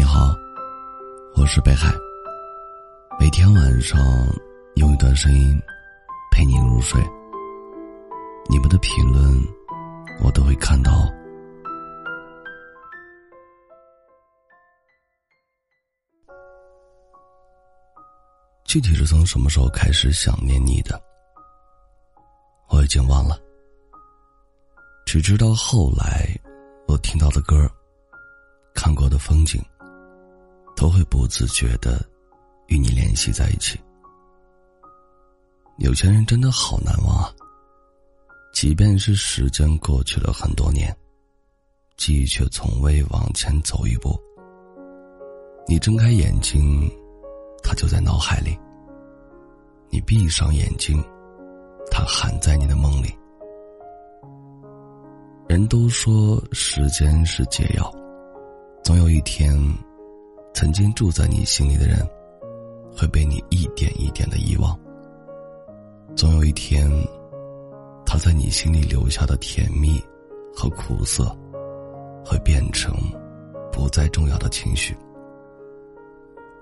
你好，我是北海。每天晚上用一段声音陪你入睡。你们的评论我都会看到。具体是从什么时候开始想念你的，我已经忘了。只知道后来我听到的歌，看过的风景。都会不自觉的与你联系在一起。有钱人真的好难忘啊！即便是时间过去了很多年，记忆却从未往前走一步。你睁开眼睛，他就在脑海里；你闭上眼睛，他还在你的梦里。人都说时间是解药，总有一天。曾经住在你心里的人，会被你一点一点的遗忘。总有一天，他在你心里留下的甜蜜和苦涩，会变成不再重要的情绪。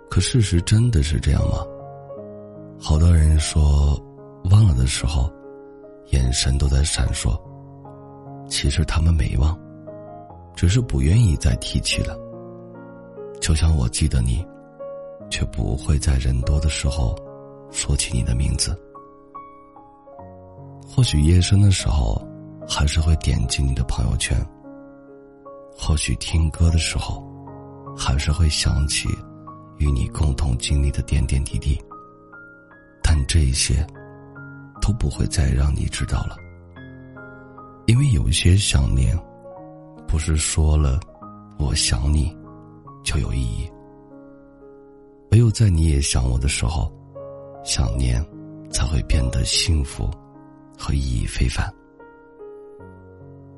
可事实真的是这样吗？好多人说，忘了的时候，眼神都在闪烁。其实他们没忘，只是不愿意再提起了。就像我记得你，却不会在人多的时候说起你的名字。或许夜深的时候，还是会点击你的朋友圈。或许听歌的时候，还是会想起与你共同经历的点点滴滴。但这些都不会再让你知道了，因为有些想念，不是说了“我想你”。就有意义。唯有在你也想我的时候，想念才会变得幸福和意义非凡。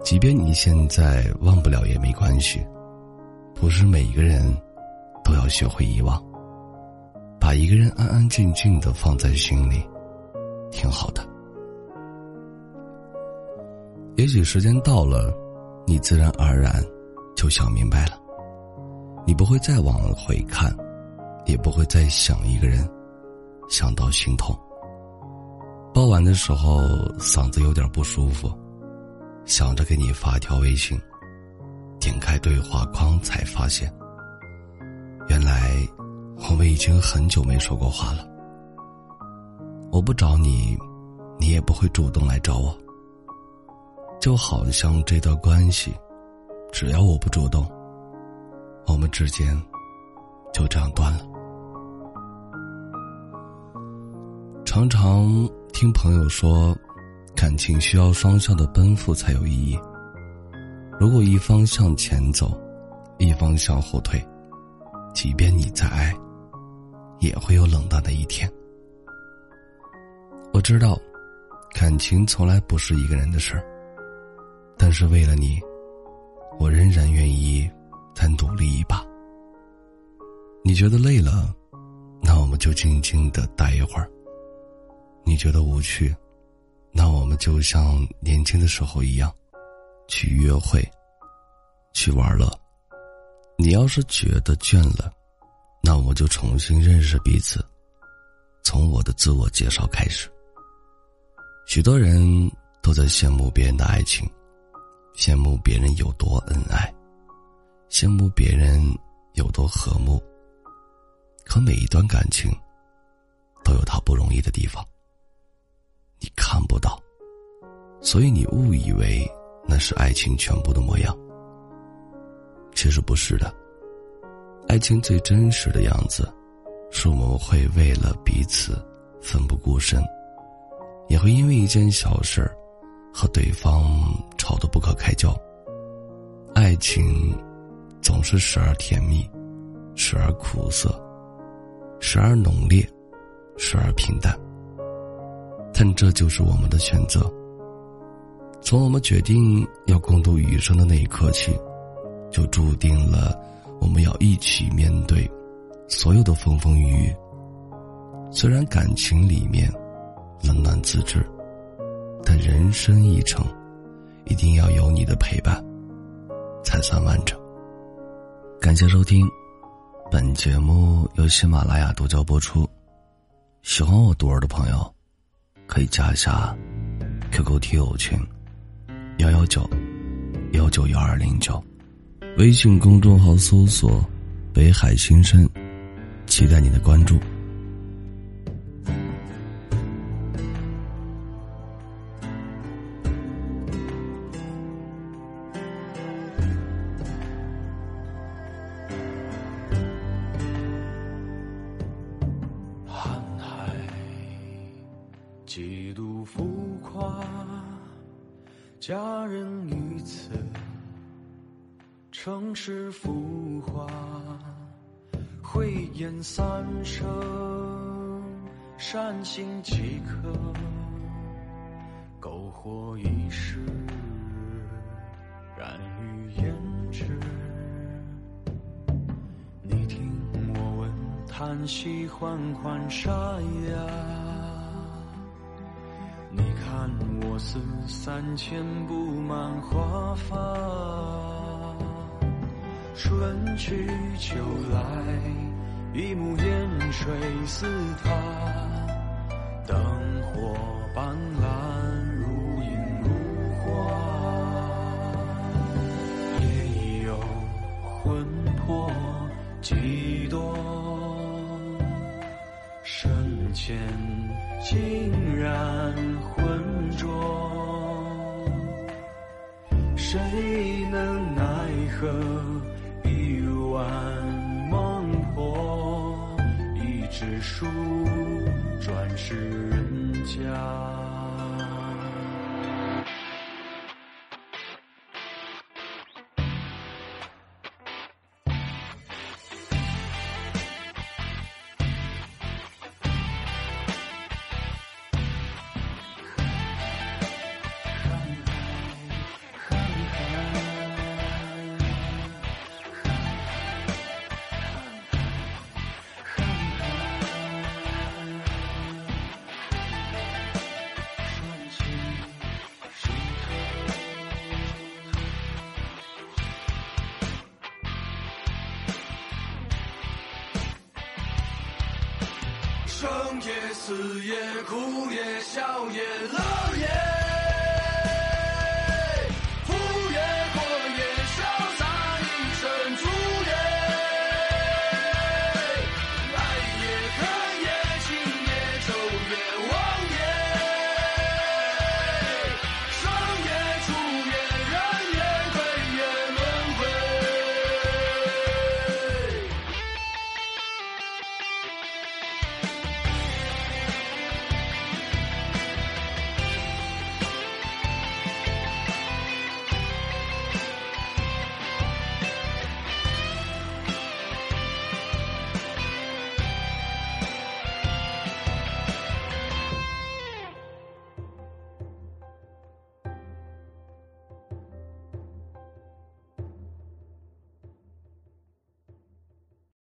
即便你现在忘不了也没关系，不是每一个人都要学会遗忘。把一个人安安静静的放在心里，挺好的。也许时间到了，你自然而然就想明白了。你不会再往回看，也不会再想一个人，想到心痛。傍晚的时候，嗓子有点不舒服，想着给你发条微信，点开对话框才发现，原来我们已经很久没说过话了。我不找你，你也不会主动来找我，就好像这段关系，只要我不主动。我们之间就这样断了。常常听朋友说，感情需要双向的奔赴才有意义。如果一方向前走，一方向后退，即便你再爱，也会有冷淡的一天。我知道，感情从来不是一个人的事儿，但是为了你，我仍然愿意。再努力一把。你觉得累了，那我们就静静的待一会儿。你觉得无趣，那我们就像年轻的时候一样，去约会，去玩乐。你要是觉得倦了，那我们就重新认识彼此，从我的自我介绍开始。许多人都在羡慕别人的爱情，羡慕别人有多恩爱。羡慕别人有多和睦，可每一段感情都有它不容易的地方。你看不到，所以你误以为那是爱情全部的模样。其实不是的，爱情最真实的样子，是我们会为了彼此奋不顾身，也会因为一件小事儿和对方吵得不可开交。爱情。总是时而甜蜜，时而苦涩，时而浓烈，时而平淡。但这就是我们的选择。从我们决定要共度余生的那一刻起，就注定了我们要一起面对所有的风风雨雨。虽然感情里面冷暖自知，但人生一程，一定要有你的陪伴，才算完整。感谢收听，本节目由喜马拉雅独家播出。喜欢我独儿的朋友，可以加一下 QQ 听友群幺幺九幺九幺二零九，微信公众号搜索“北海新生”，期待你的关注。几度浮夸，佳人于此，城市浮华，慧眼三生，善行即可，篝火一时，燃于胭脂。你听我问，叹息缓缓沙哑。看我似三千布满华发，春去秋来，一目烟水似他，谁能奈何一碗孟婆，一纸书，转世人家。生也死也，哭也笑也，乐也。